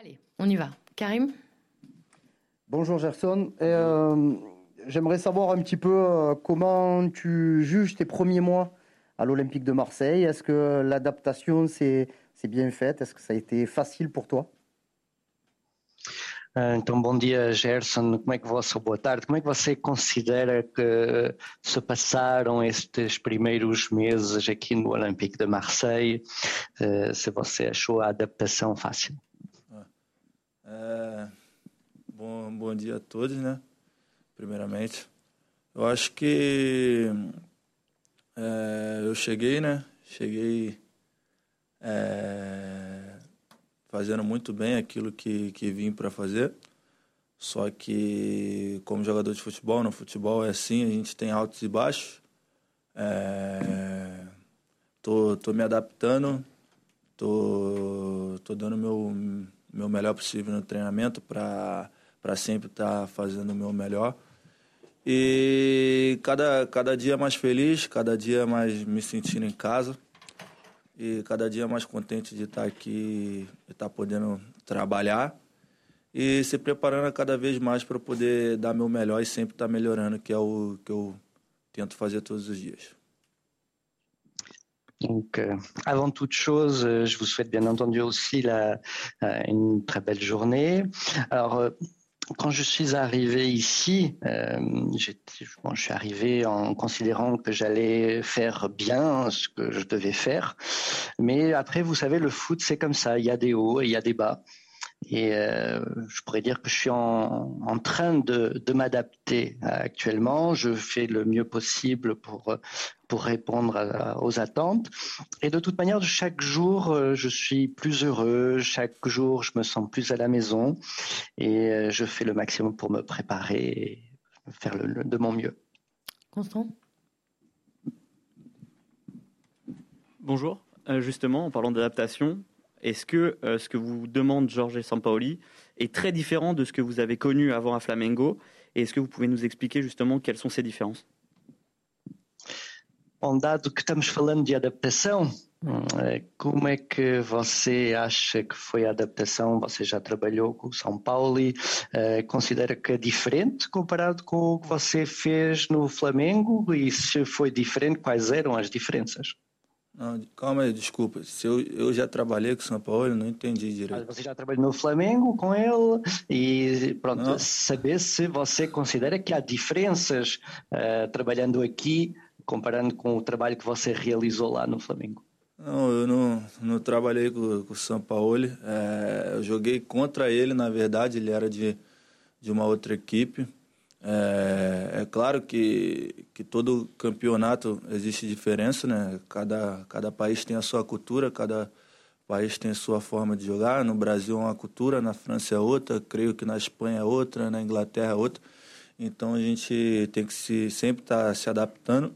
Allez, on y va. Karim? Bonjour Gerson. Euh, j'aimerais savoir un petit peu euh, comment tu juges tes premiers mois à l'Olympique de Marseille? Est-ce que l'adaptation s'est bien faite? Est-ce que ça a été facile pour toi? Então, bom dia, Gerson. Como é que você, boa tarde. Como é que você considera que se passaram estes primeiros meses aqui no Olympique de Marseille? Uh, se você achou a adaptação fácil? É, bom, bom dia a todos, né? Primeiramente, eu acho que é, eu cheguei, né? Cheguei é, fazendo muito bem aquilo que, que vim para fazer. Só que, como jogador de futebol, no futebol é assim, a gente tem altos e baixos. É, tô, tô me adaptando, tô, tô dando meu meu melhor possível no treinamento para sempre estar tá fazendo o meu melhor. E cada, cada dia mais feliz, cada dia mais me sentindo em casa e cada dia mais contente de estar aqui e estar podendo trabalhar e se preparando cada vez mais para poder dar meu melhor e sempre estar melhorando, que é o que eu tento fazer todos os dias. Donc, euh, avant toute chose, euh, je vous souhaite bien entendu aussi la, euh, une très belle journée. Alors, euh, quand je suis arrivé ici, euh, bon, je suis arrivé en considérant que j'allais faire bien ce que je devais faire. Mais après, vous savez, le foot, c'est comme ça. Il y a des hauts et il y a des bas. Et euh, je pourrais dire que je suis en, en train de, de m'adapter actuellement. Je fais le mieux possible pour, pour répondre à, aux attentes. Et de toute manière, chaque jour, euh, je suis plus heureux. Chaque jour, je me sens plus à la maison. Et euh, je fais le maximum pour me préparer et faire le, le, de mon mieux. Constant? Bonjour. Euh, justement, en parlant d'adaptation, est-ce que euh, ce que vous demande Georges Sampaoli est très différent de ce que vous avez connu avant à Flamengo Et est-ce que vous pouvez nous expliquer justement quelles sont ces différences Bom, dado que estamos falando de adaptação, como é que você acha que foi a adaptação? Você já trabalhou com o São Paulo e uh, considera que é diferente comparado com o que você fez no Flamengo? E se foi diferente, quais eram as diferenças? Não, calma aí, desculpa. Se eu, eu já trabalhei com o São Paulo, não entendi direito. Você já trabalhou no Flamengo com ele e pronto, não. saber se você considera que há diferenças uh, trabalhando aqui comparando com o trabalho que você realizou lá no Flamengo? Não, eu não, não trabalhei com, com o São Paulo. É, eu joguei contra ele, na verdade, ele era de, de uma outra equipe. É, é, claro que, que todo campeonato existe diferença, né? Cada, cada país tem a sua cultura, cada país tem a sua forma de jogar. No Brasil é uma cultura, na França é outra, creio que na Espanha é outra, na Inglaterra é outra. Então a gente tem que se, sempre estar tá se adaptando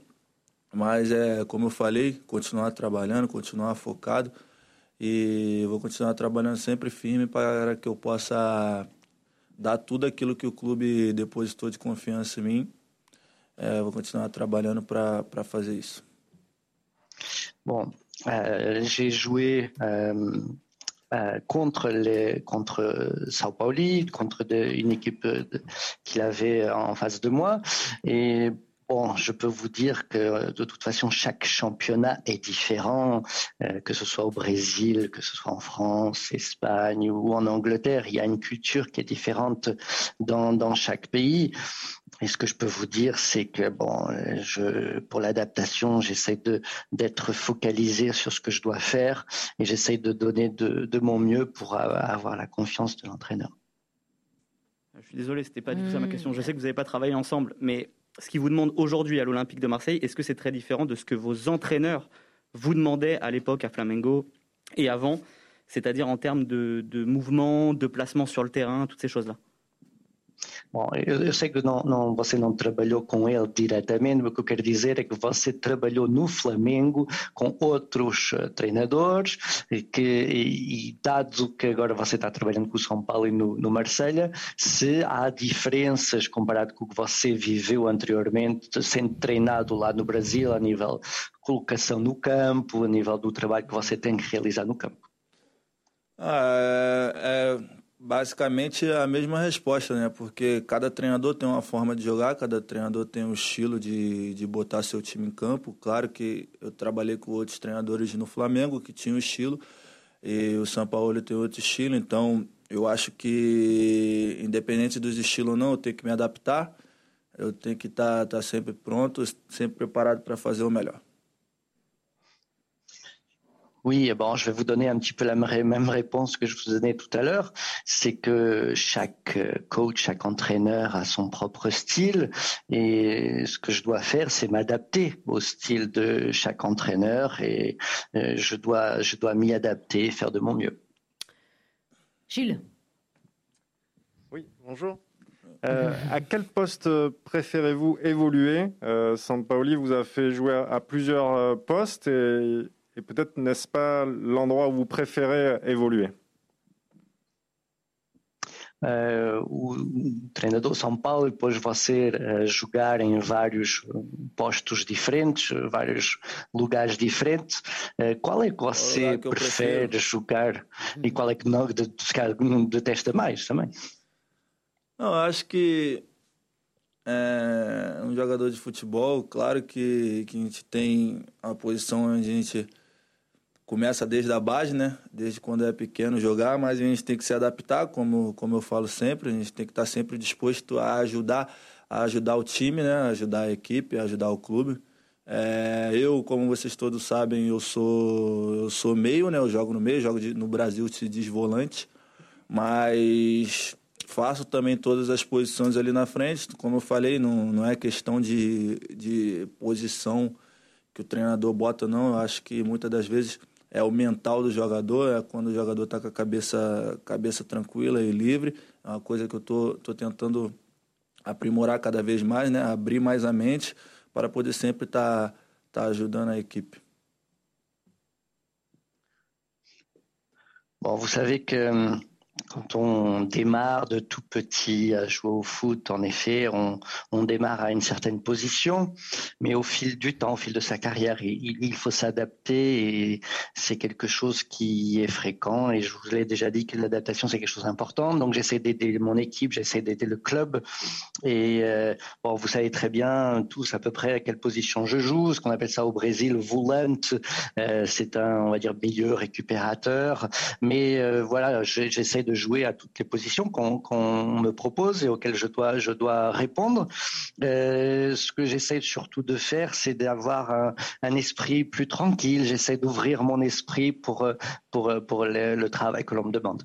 mas é, como eu falei, continuar trabalhando, continuar focado e vou continuar trabalhando sempre firme para que eu possa dar tudo aquilo que o clube depositou de confiança em mim. É, vou continuar trabalhando para fazer isso. Bon, euh, j'ai joué euh, contre, les, contre Sao Paulo, contre de, une équipe qu'il avait en face de moi. Et Bon, je peux vous dire que de toute façon, chaque championnat est différent, euh, que ce soit au Brésil, que ce soit en France, Espagne ou en Angleterre. Il y a une culture qui est différente dans, dans chaque pays. Et ce que je peux vous dire, c'est que bon, je, pour l'adaptation, j'essaie de d'être focalisé sur ce que je dois faire et j'essaie de donner de, de, mon mieux pour avoir la confiance de l'entraîneur. Je suis désolé, c'était pas du tout ça ma question. Je sais que vous n'avez pas travaillé ensemble, mais ce qu'ils vous demandent aujourd'hui à l'Olympique de Marseille, est-ce que c'est très différent de ce que vos entraîneurs vous demandaient à l'époque à Flamengo et avant, c'est-à-dire en termes de, de mouvement, de placement sur le terrain, toutes ces choses-là? Bom, eu, eu sei que não, não, você não trabalhou com ele diretamente, mas o que eu quero dizer é que você trabalhou no Flamengo com outros uh, treinadores que, e, e, dado que agora você está trabalhando com o São Paulo e no, no Marselha, se há diferenças comparado com o que você viveu anteriormente, sendo treinado lá no Brasil, a nível colocação no campo, a nível do trabalho que você tem que realizar no campo? Ah, é Basicamente a mesma resposta, né? Porque cada treinador tem uma forma de jogar, cada treinador tem um estilo de, de botar seu time em campo. Claro que eu trabalhei com outros treinadores no Flamengo que tinham estilo e o São Paulo tem outro estilo, então eu acho que independente dos estilos ou não, eu tenho que me adaptar. Eu tenho que estar tá, tá sempre pronto, sempre preparado para fazer o melhor. Oui, bon, je vais vous donner un petit peu la même réponse que je vous donnais tout à l'heure. C'est que chaque coach, chaque entraîneur a son propre style et ce que je dois faire, c'est m'adapter au style de chaque entraîneur et euh, je dois, je dois m'y adapter et faire de mon mieux. Gilles. Oui, bonjour. Euh, à quel poste préférez-vous évoluer? Euh, Sampaoli vous a fait jouer à, plusieurs euh, postes et et peut-être n'est-ce pas l'endroit où vous préférez évoluer Uh, o treinador São Paulo depois você uh, jogar em vários postos diferentes, vários lugares diferentes. Uh, qual é que você que prefere prefiro. jogar e qual é que não, de, de, detesta mais também? Não, acho que é, um jogador de futebol, claro que, que a gente tem a posição onde a gente começa desde a base, né? Desde quando é pequeno jogar, mas a gente tem que se adaptar, como, como eu falo sempre, a gente tem que estar sempre disposto a ajudar, a ajudar o time, né? Ajudar a equipe, ajudar o clube. É, eu, como vocês todos sabem, eu sou eu sou meio, né? Eu jogo no meio, jogo de, no Brasil se diz volante, mas faço também todas as posições ali na frente. Como eu falei, não, não é questão de, de posição que o treinador bota, não. Eu acho que muitas das vezes é o mental do jogador, é quando o jogador está com a cabeça, cabeça tranquila e livre. É uma coisa que eu estou tô, tô tentando aprimorar cada vez mais, né? abrir mais a mente para poder sempre estar tá, tá ajudando a equipe. Bom, vous savez que hum, Quand on démarre de tout petit à jouer au foot, en effet, on, on démarre à une certaine position, mais au fil du temps, au fil de sa carrière, il, il faut s'adapter et c'est quelque chose qui est fréquent. Et je vous l'ai déjà dit que l'adaptation c'est quelque chose d'important. Donc j'essaie d'aider mon équipe, j'essaie d'aider le club. Et euh, bon, vous savez très bien tous à peu près à quelle position je joue. Ce qu'on appelle ça au Brésil, volant. Euh, c'est un, on va dire, milieu récupérateur. Mais euh, voilà, j'essaie de jouer à toutes les positions qu'on me propose et auxquelles je dois, je dois répondre. Euh, ce que j'essaie surtout de faire, c'est d'avoir un, un, esprit plus tranquille. J'essaie d'ouvrir mon esprit pour, pour, pour le, le travail que l'on me demande.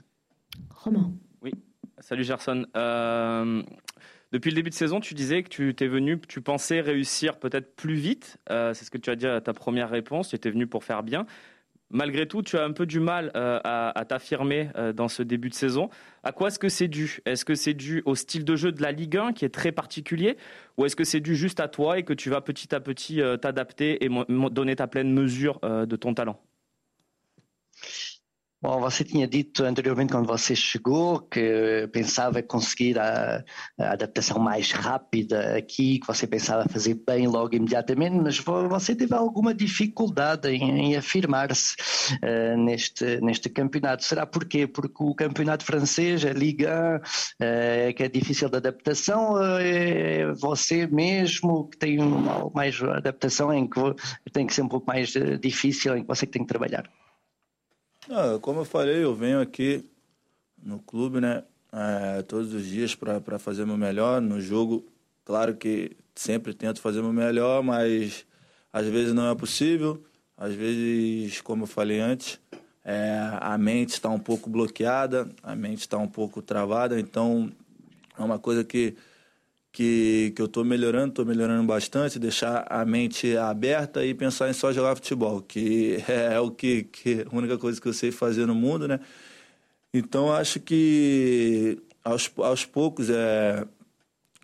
Romain. Oui, salut Gerson. Euh... Depuis le début de saison, tu disais que tu étais venu, tu pensais réussir peut-être plus vite. Euh, c'est ce que tu as dit à ta première réponse. Tu étais venu pour faire bien. Malgré tout, tu as un peu du mal euh, à, t'affirmer euh, dans ce début de saison. À quoi est-ce que c'est dû? Est-ce que c'est dû au style de jeu de la Ligue 1 qui est très particulier? Ou est-ce que c'est dû juste à toi et que tu vas petit à petit euh, t'adapter et donner ta pleine mesure de ton talent? Bom, você tinha dito anteriormente, quando você chegou, que pensava conseguir a, a, adaptação mais rápida aqui, que você pensava fazer bem logo imediatamente, mas você teve alguma dificuldade em, em afirmar-se uh, neste, neste campeonato. Será porquê? Porque o campeonato francês, a Liga, uh, que é difícil de adaptação, uh, é você mesmo que tem mais adaptação, em que tem que ser um pouco mais difícil, em que você tem que trabalhar? Ah, como eu falei, eu venho aqui no clube, né? É, todos os dias para fazer meu melhor. No jogo, claro que sempre tento fazer meu melhor, mas às vezes não é possível. Às vezes, como eu falei antes, é, a mente está um pouco bloqueada, a mente está um pouco travada, então é uma coisa que que, que eu estou melhorando, estou melhorando bastante, deixar a mente aberta e pensar em só jogar futebol, que é o que, que a única coisa que eu sei fazer no mundo, né? Então acho que aos, aos poucos é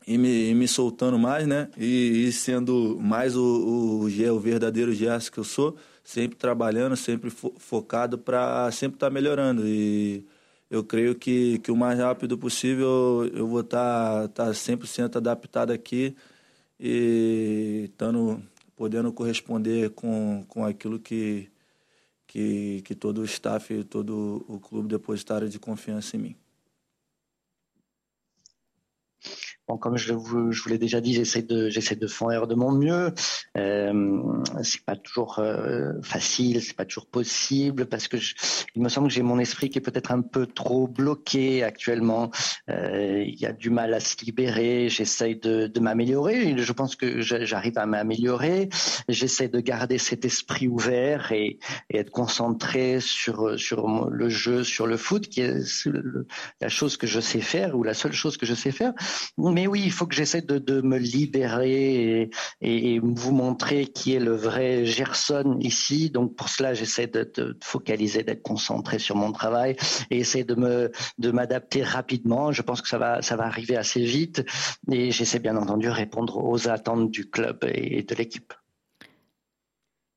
e me, e me soltando mais, né? E, e sendo mais o, o, o verdadeiro Gerson que eu sou, sempre trabalhando, sempre fo, focado para sempre estar tá melhorando e eu creio que, que o mais rápido possível eu vou estar tá, tá 100% adaptado aqui e estando, podendo corresponder com, com aquilo que, que, que todo o staff, todo o clube depositaram de confiança em mim. Bon, comme je, vous, l'ai déjà dit, j'essaie de, j'essaie de faire de mon mieux. Euh, c'est pas toujours euh, facile, c'est pas toujours possible parce que je, il me semble que j'ai mon esprit qui est peut-être un peu trop bloqué actuellement. Euh, il y a du mal à se libérer. J'essaie de, de m'améliorer. Je pense que j'arrive à m'améliorer. J'essaie de garder cet esprit ouvert et, et, être concentré sur sur le jeu, sur le foot, qui est la chose que je sais faire ou la seule chose que je sais faire. Mais oui, il faut que j'essaie de, me libérer et, et, vous montrer qui est le vrai Gerson ici. Donc pour cela, j'essaie de, de, focaliser, d'être concentré sur mon travail et essayer de me de m'adapter rapidement. Je pense que ça va ça va arriver assez vite et j'essaie bien entendu répondre aux attentes du club et de l'équipe.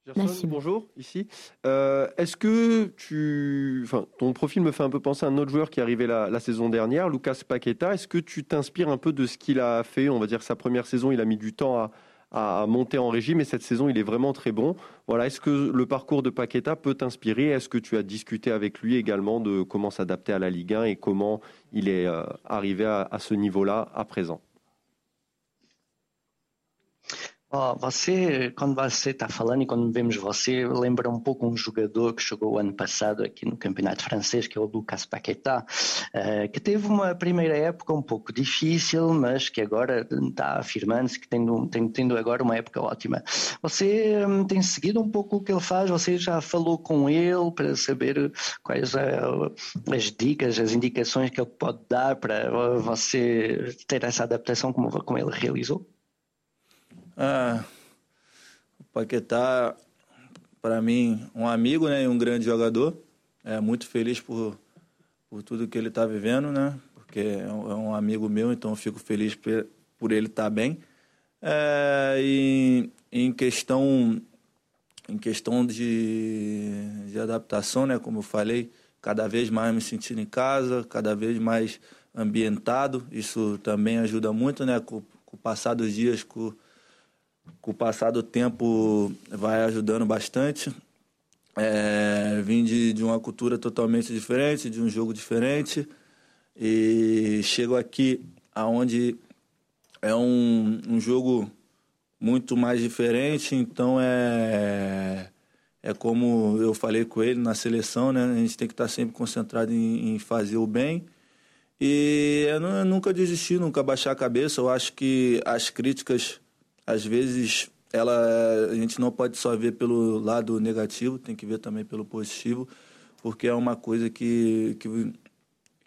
Gerson, bonjour, ici. Euh, Est-ce que tu. Enfin, ton profil me fait un peu penser à un autre joueur qui est arrivé la, la saison dernière, Lucas Paqueta. Est-ce que tu t'inspires un peu de ce qu'il a fait? On va dire que sa première saison, il a mis du temps à, à, monter en régime et cette saison, il est vraiment très bon. Voilà, Est-ce que le parcours de Paqueta peut t'inspirer? Est-ce que tu as discuté avec lui également de comment s'adapter à la Ligue 1 et comment il est euh, arrivé à, à ce niveau-là à présent? Oh, você, quando você está falando e quando vemos você, lembra um pouco um jogador que chegou ano passado aqui no Campeonato Francês, que é o Lucas Paquetá, uh, que teve uma primeira época um pouco difícil, mas que agora está afirmando-se que tendo, tendo agora uma época ótima. Você um, tem seguido um pouco o que ele faz? Você já falou com ele para saber quais uh, as dicas, as indicações que ele pode dar para você ter essa adaptação como, como ele realizou? Ah, o Paquetá, para mim, um amigo né, e um grande jogador. É muito feliz por, por tudo que ele está vivendo, né? Porque é um, é um, amigo meu, então fico feliz por, por ele estar tá bem. É, e em questão em questão de, de adaptação, né? Como eu falei, cada vez mais me sentindo em casa, cada vez mais ambientado. Isso também ajuda muito, né? Com, com o passar dos dias, com com o passar do tempo vai ajudando bastante. É, vim de, de uma cultura totalmente diferente, de um jogo diferente e chego aqui aonde é um, um jogo muito mais diferente, então é é como eu falei com ele na seleção, né? A gente tem que estar sempre concentrado em, em fazer o bem. E eu, eu nunca desistir, nunca baixar a cabeça. Eu acho que as críticas às vezes ela a gente não pode só ver pelo lado negativo, tem que ver também pelo positivo, porque é uma coisa que que,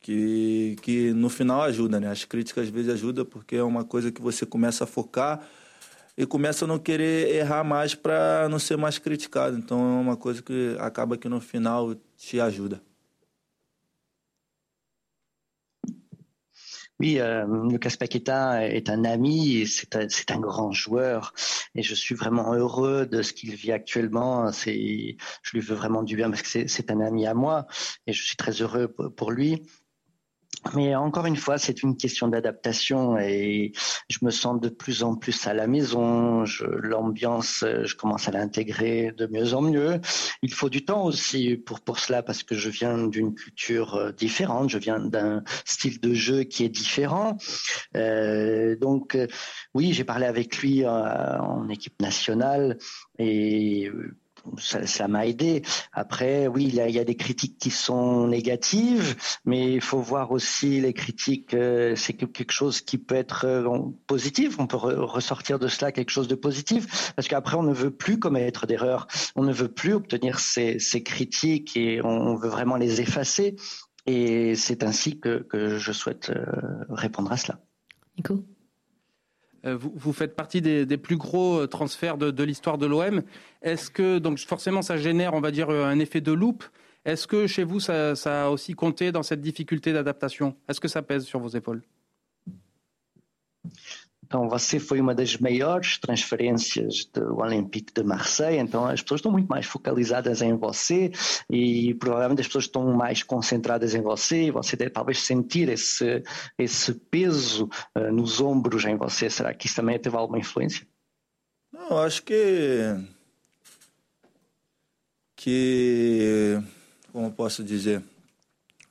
que, que no final ajuda, né? As críticas às vezes ajudam porque é uma coisa que você começa a focar e começa a não querer errar mais para não ser mais criticado. Então é uma coisa que acaba que no final te ajuda. Oui, euh, Lucas Paqueta est un ami, c'est un, un, grand joueur et je suis vraiment heureux de ce qu'il vit actuellement. C'est, je lui veux vraiment du bien parce que c'est un ami à moi et je suis très heureux pour lui. Mais encore une fois, c'est une question d'adaptation et je me sens de plus en plus à la maison. L'ambiance, je commence à l'intégrer de mieux en mieux. Il faut du temps aussi pour, pour cela parce que je viens d'une culture euh, différente, je viens d'un style de jeu qui est différent. Euh, donc euh, oui, j'ai parlé avec lui euh, en équipe nationale et ça m'a aidé. Après, oui, il y, a, des critiques qui sont négatives, mais il faut voir aussi les critiques, euh, c'est quelque chose qui peut être euh, positif. On peut re ressortir de cela quelque chose de positif, parce qu'après, on ne veut plus commettre d'erreurs. On ne veut plus obtenir ces, critiques et on veut vraiment les effacer. Et c'est ainsi que, que, je souhaite euh, répondre à cela. Nico? Vous, vous, faites partie des, plus gros euh, transferts de, l'histoire de l'OM. Est-ce que, donc forcément, ça génère, on va dire, un effet de loupe. Est-ce que chez vous, ça, ça, a aussi compté dans cette difficulté d'adaptation? Est-ce que ça pèse sur vos épaules? Então, você foi uma das maiores transferências do Olympique de Marseille, então as pessoas estão muito mais focalizadas em você e provavelmente as pessoas estão mais concentradas em você e você deve talvez sentir esse, esse peso uh, nos ombros em você. Será que isso também teve alguma influência? Não, acho que. que. como posso dizer?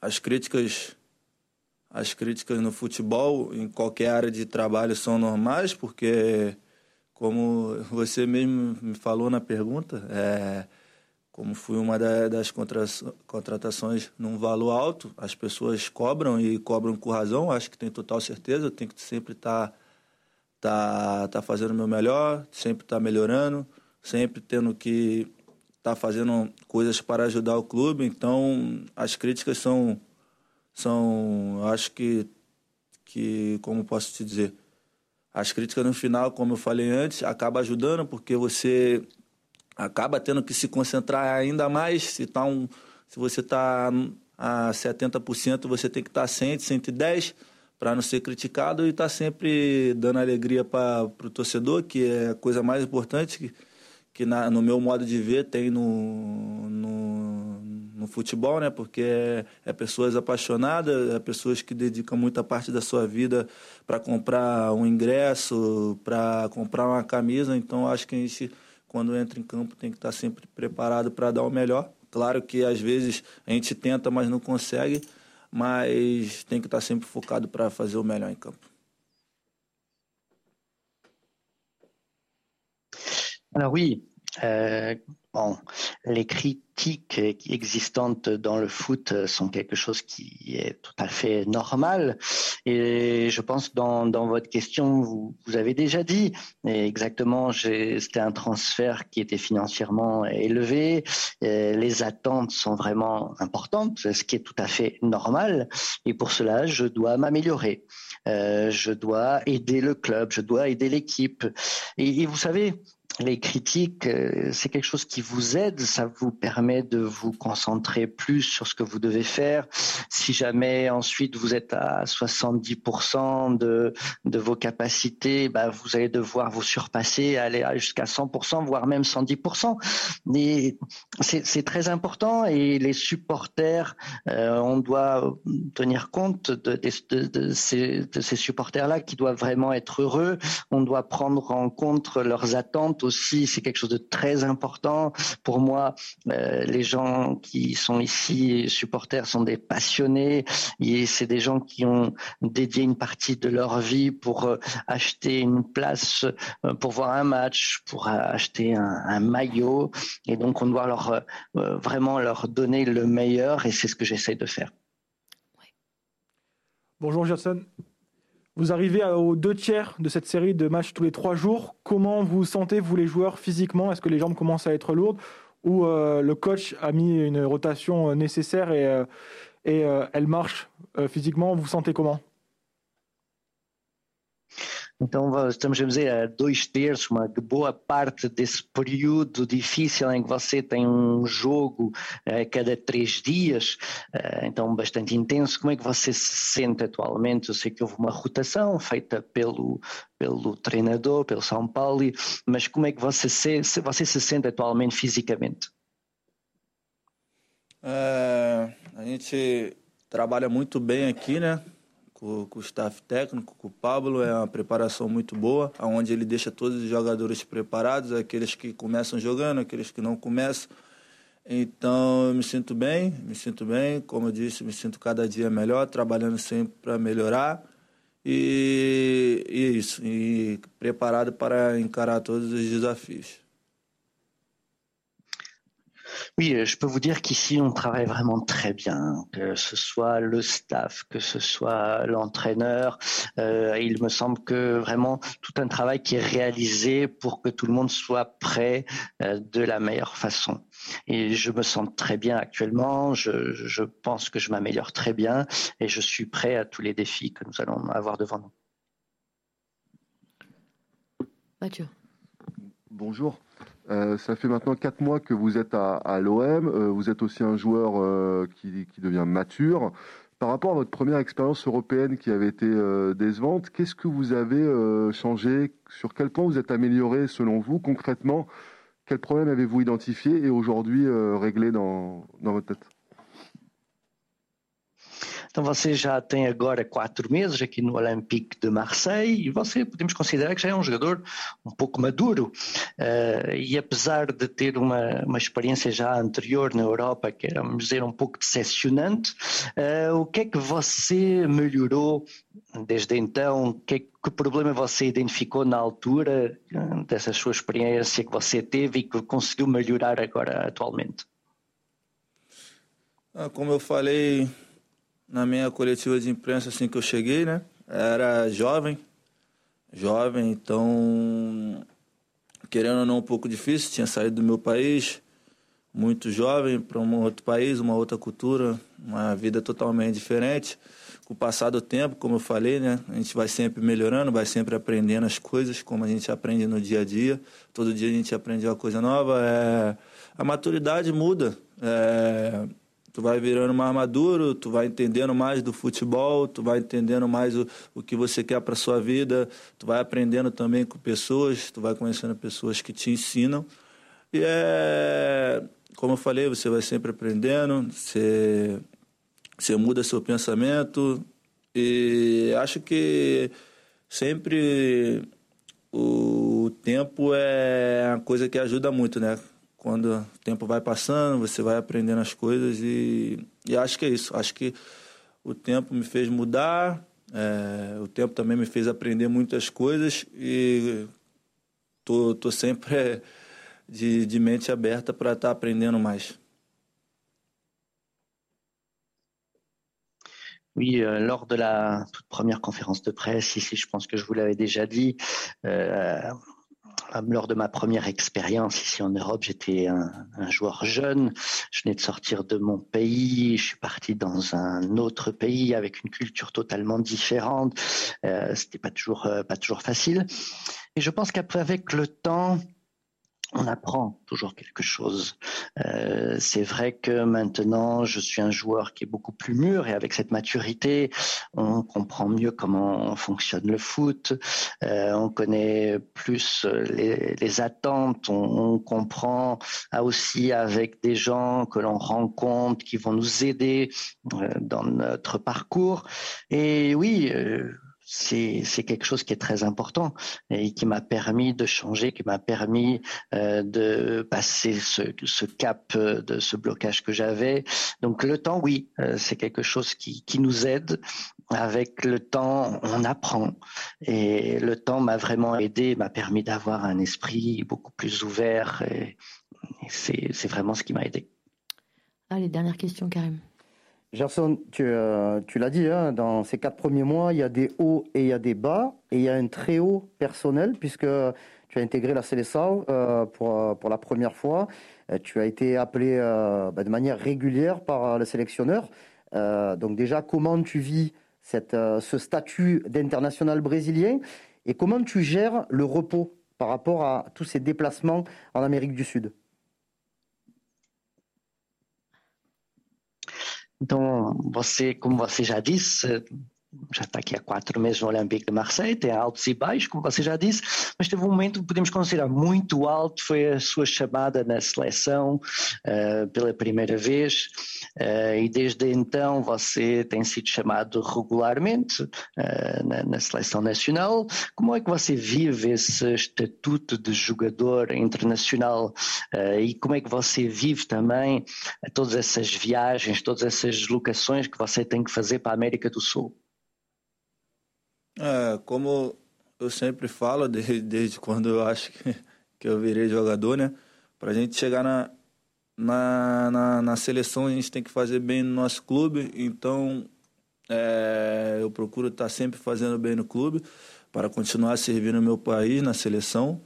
As críticas as críticas no futebol, em qualquer área de trabalho, são normais, porque, como você mesmo me falou na pergunta, é, como fui uma das contratações num valor alto, as pessoas cobram e cobram com razão, acho que tem total certeza, eu tenho que sempre estar tá, tá, tá fazendo o meu melhor, sempre estar tá melhorando, sempre tendo que estar tá fazendo coisas para ajudar o clube, então as críticas são são, acho que, que, como posso te dizer, as críticas no final, como eu falei antes, acaba ajudando porque você acaba tendo que se concentrar ainda mais. Se, tá um, se você está a 70%, você tem que estar tá 100, 110 para não ser criticado e estar tá sempre dando alegria para o torcedor, que é a coisa mais importante que, que na, no meu modo de ver tem no, no no futebol, né? Porque é, é, pessoas apaixonadas, é pessoas que dedicam muita parte da sua vida para comprar um ingresso, para comprar uma camisa. Então, acho que a gente, quando entra em campo, tem que estar sempre preparado para dar o melhor. Claro que às vezes a gente tenta, mas não consegue, mas tem que estar sempre focado para fazer o melhor em campo. Alors oui, euh, bon, les critiques existantes dans le foot sont quelque chose qui est tout à fait normal. Et je pense dans, dans votre question, vous, vous avez déjà dit exactement, c'était un transfert qui était financièrement élevé. les attentes sont vraiment importantes, ce qui est tout à fait normal. Et pour cela, je dois m'améliorer. Euh, je dois aider le club, je dois aider l'équipe. et vous savez, les critiques, euh, c'est quelque chose qui vous aide, ça vous permet de vous concentrer plus sur ce que vous devez faire. Si jamais ensuite vous êtes à 70% de, vos capacités, bah, vous allez devoir vous surpasser, aller jusqu'à 100%, voire même 110%. Et c'est très important et les supporters, euh, on doit tenir compte de, ces supporters-là qui doivent vraiment être heureux. On doit prendre en compte leurs attentes c'est quelque chose de très important. Pour moi, euh, les gens qui sont ici supporters sont des passionnés et c'est des gens qui ont dédié une partie de leur vie pour euh, acheter une place, euh, pour voir un match, pour acheter un, maillot. Et donc, on doit leur vraiment leur donner le meilleur et c'est ce que j'essaie de faire. Bonjour Gerson. Vous arrivez aux deux tiers de cette série de matchs tous les trois jours. Comment vous sentez, vous les joueurs, physiquement? Est-ce que les jambes commencent à être lourdes? Ou euh, le coach a mis une rotation euh, nécessaire et, euh, et elle marche physiquement? Vous sentez comment? Então, estamos a dizer dois terços, uma boa parte desse período difícil em que você tem um jogo a cada três dias, eh, então bastante intenso. Como é que você se sente atualmente? Eu sei que houve uma rotação feita pelo, pelo treinador, pelo São Paulo, mas como é que você se, você se sente atualmente fisicamente? É, a gente trabalha muito bem aqui, né? Com, com, o staff técnico, com o Pablo, é uma preparação muito boa, onde ele deixa todos os jogadores preparados, aqueles que começam jogando, aqueles que não começam. Então eu me sinto bem, me sinto bem, como eu disse, me sinto cada dia melhor, trabalhando sempre para melhorar. E, e é isso, e preparado para encarar todos os desafios. Oui, euh, je peux vous dire qu'ici, on travaille vraiment très bien, que ce soit le staff, que ce soit l'entraîneur. Euh, il me semble que vraiment tout un travail qui est réalisé pour que tout le monde soit prêt euh, de la meilleure façon. Et je me sens très bien actuellement, je, je pense que je m'améliore très bien et je suis prêt à tous les défis que nous allons avoir devant nous. Mathieu. Bonjour. Euh, ça fait maintenant quatre mois que vous êtes à, l'OM. Euh, vous êtes aussi un joueur euh, qui, devient mature. Par rapport à votre première expérience européenne qui avait été décevante, qu'est-ce que vous avez changé? Sur quel point vous êtes amélioré selon vous? Concrètement Quels problèmes avez-vous identifié et aujourd'hui réglé dans, dans votre tête? Então você já tem agora quatro meses aqui no Olympique de Marseille e você podemos considerar que já é um jogador um pouco maduro. Uh, e apesar de ter uma, uma experiência já anterior na Europa, que era, vamos dizer, um pouco decepcionante, uh, o que é que você melhorou desde então? Que, que problema você identificou na altura dessa sua experiência que você teve e que conseguiu melhorar agora atualmente? Ah, como eu falei na minha coletiva de imprensa assim que eu cheguei, né? Era jovem, jovem, então querendo ou não um pouco difícil, tinha saído do meu país, muito jovem para um outro país, uma outra cultura, uma vida totalmente diferente. Com o passar do tempo, como eu falei, né, a gente vai sempre melhorando, vai sempre aprendendo as coisas, como a gente aprende no dia a dia. Todo dia a gente aprende uma coisa nova. É... A maturidade muda. É tu vai virando mais maduro, tu vai entendendo mais do futebol, tu vai entendendo mais o, o que você quer para sua vida, tu vai aprendendo também com pessoas, tu vai conhecendo pessoas que te ensinam. E é, como eu falei, você vai sempre aprendendo, você, você muda seu pensamento e acho que sempre o tempo é uma coisa que ajuda muito, né? Quando o tempo vai passando, você vai aprendendo as coisas e, e acho que é isso. Acho que o tempo me fez mudar, é, o tempo também me fez aprender muitas coisas e tô, tô sempre de, de mente aberta para estar tá aprendendo mais. Oui, euh, lors de la toute première conférence de presse, ici, je pense que je vous l'avais déjà dit, euh, lors de ma première expérience ici en Europe, j'étais un, joueur jeune. Je venais de sortir de mon pays. Je suis parti dans un autre pays avec une culture totalement différente. Euh, C'était pas toujours euh, pas toujours facile. Et je pense qu'avec le temps, on apprend toujours quelque chose. Euh, c'est vrai que maintenant, je suis un joueur qui est beaucoup plus mûr et avec cette maturité, on comprend mieux comment fonctionne le foot, euh, on connaît plus les, attentes, on, comprend aussi avec des gens que l'on rencontre qui vont nous aider euh, dans notre parcours. Et oui, c'est quelque chose qui est très important et qui m'a permis de changer, qui m'a permis euh, de passer ce, cap euh, de ce blocage que j'avais. Donc le temps, oui, euh, c'est quelque chose qui, qui nous aide. Avec le temps, on apprend et le temps m'a vraiment aidé, m'a permis d'avoir un esprit beaucoup plus ouvert et, et c'est vraiment ce qui m'a aidé. Allez, dernière question, Karim. Gerson, tu, euh, tu l'as dit, hein, dans ces quatre premiers mois, il y a des hauts et il y a des bas, et il y a un très haut personnel, puisque tu as intégré la Célessao euh, pour, pour la première fois. Euh, tu as été appelé bah, de manière régulière par le sélectionneur. donc déjà, comment tu vis ce statut d'international brésilien et comment tu gères le repos par rapport à tous ces déplacements en Amérique du Sud? Então, você, como você já disse, já está aqui há quatro meses no Olympique de Marseille, tem altos e baixos, como você já disse, mas teve um momento que podemos considerar muito alto, foi a sua chamada na seleção uh, pela primeira vez, uh, e desde então você tem sido chamado regularmente uh, na, na, seleção nacional. Como é que você vive esse estatuto de jogador internacional e como é que você vive também todas essas viagens, todas essas deslocações que você tem que fazer para a América do Sul? É, como eu sempre falo, desde, desde quando eu acho que, que eu virei jogador, né? Para a gente chegar na, na, na, na, seleção, a gente tem que fazer bem no nosso clube. Então, é, eu procuro estar tá sempre fazendo bem no clube para continuar servindo o meu país na seleção.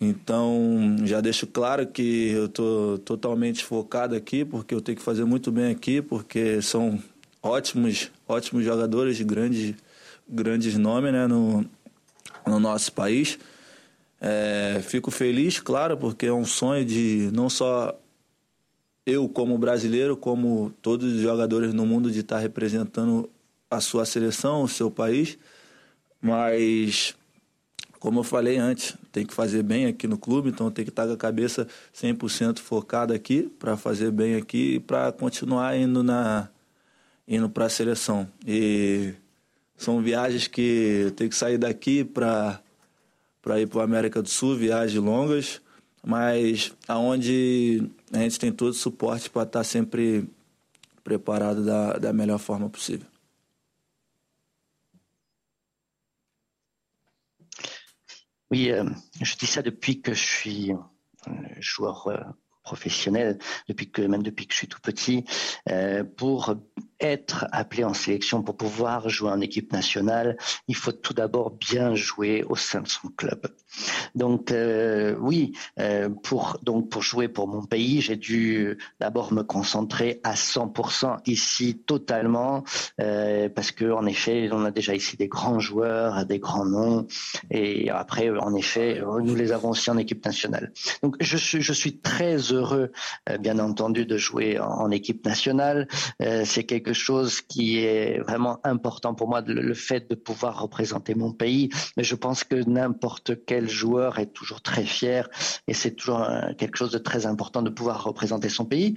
Então, já deixo claro que eu estou totalmente focado aqui, porque eu tenho que fazer muito bem aqui, porque são ótimos, ótimos jogadores, grandes grandes nomes né, no, no nosso país. É, fico feliz, claro, porque é um sonho de não só eu como brasileiro, como todos os jogadores no mundo de estar representando a sua seleção, o seu país. Mas, como eu falei antes, tem que fazer bem aqui no clube, então tem que estar com a cabeça 100% focada aqui para fazer bem aqui e para continuar indo na indo para a seleção. E são viagens que eu tenho que sair daqui para para ir para a América do Sul, viagens longas, mas aonde a gente tem todo o suporte para estar tá sempre preparado da, da melhor forma possível. Oui, euh, je dis ça depuis que je suis euh, joueur euh, professionnel, depuis que même depuis que je suis tout petit, euh, pour être appelé en sélection, pour pouvoir jouer en équipe nationale, il faut tout d'abord bien jouer au sein de son club. Donc euh, oui, euh, pour donc pour jouer pour mon pays, j'ai dû d'abord me concentrer à 100% ici totalement euh, parce que en effet, on a déjà ici des grands joueurs, des grands noms et après en effet, nous les avons aussi en équipe nationale. Donc je suis je suis très heureux bien entendu de jouer en, équipe nationale. C'est quelque chose qui est vraiment important pour moi, le fait de pouvoir représenter mon pays. Mais je pense que n'importe quel joueur est toujours très fier et c'est toujours quelque chose de très important de pouvoir représenter son pays.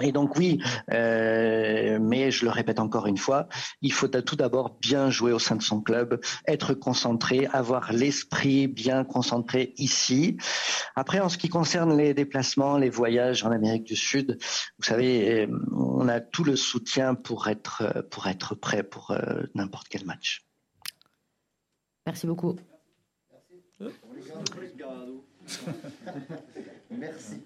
Et donc oui, euh, mais je le répète encore une fois, il faut tout d'abord bien jouer au sein de son club, être concentré, avoir l'esprit bien concentré ici. Après, en ce qui concerne les déplacements, les voyages en Amérique du Sud, vous savez, euh, on a tout le soutien pour être pour être prêt pour euh, n'importe quel match. Merci beaucoup. Merci.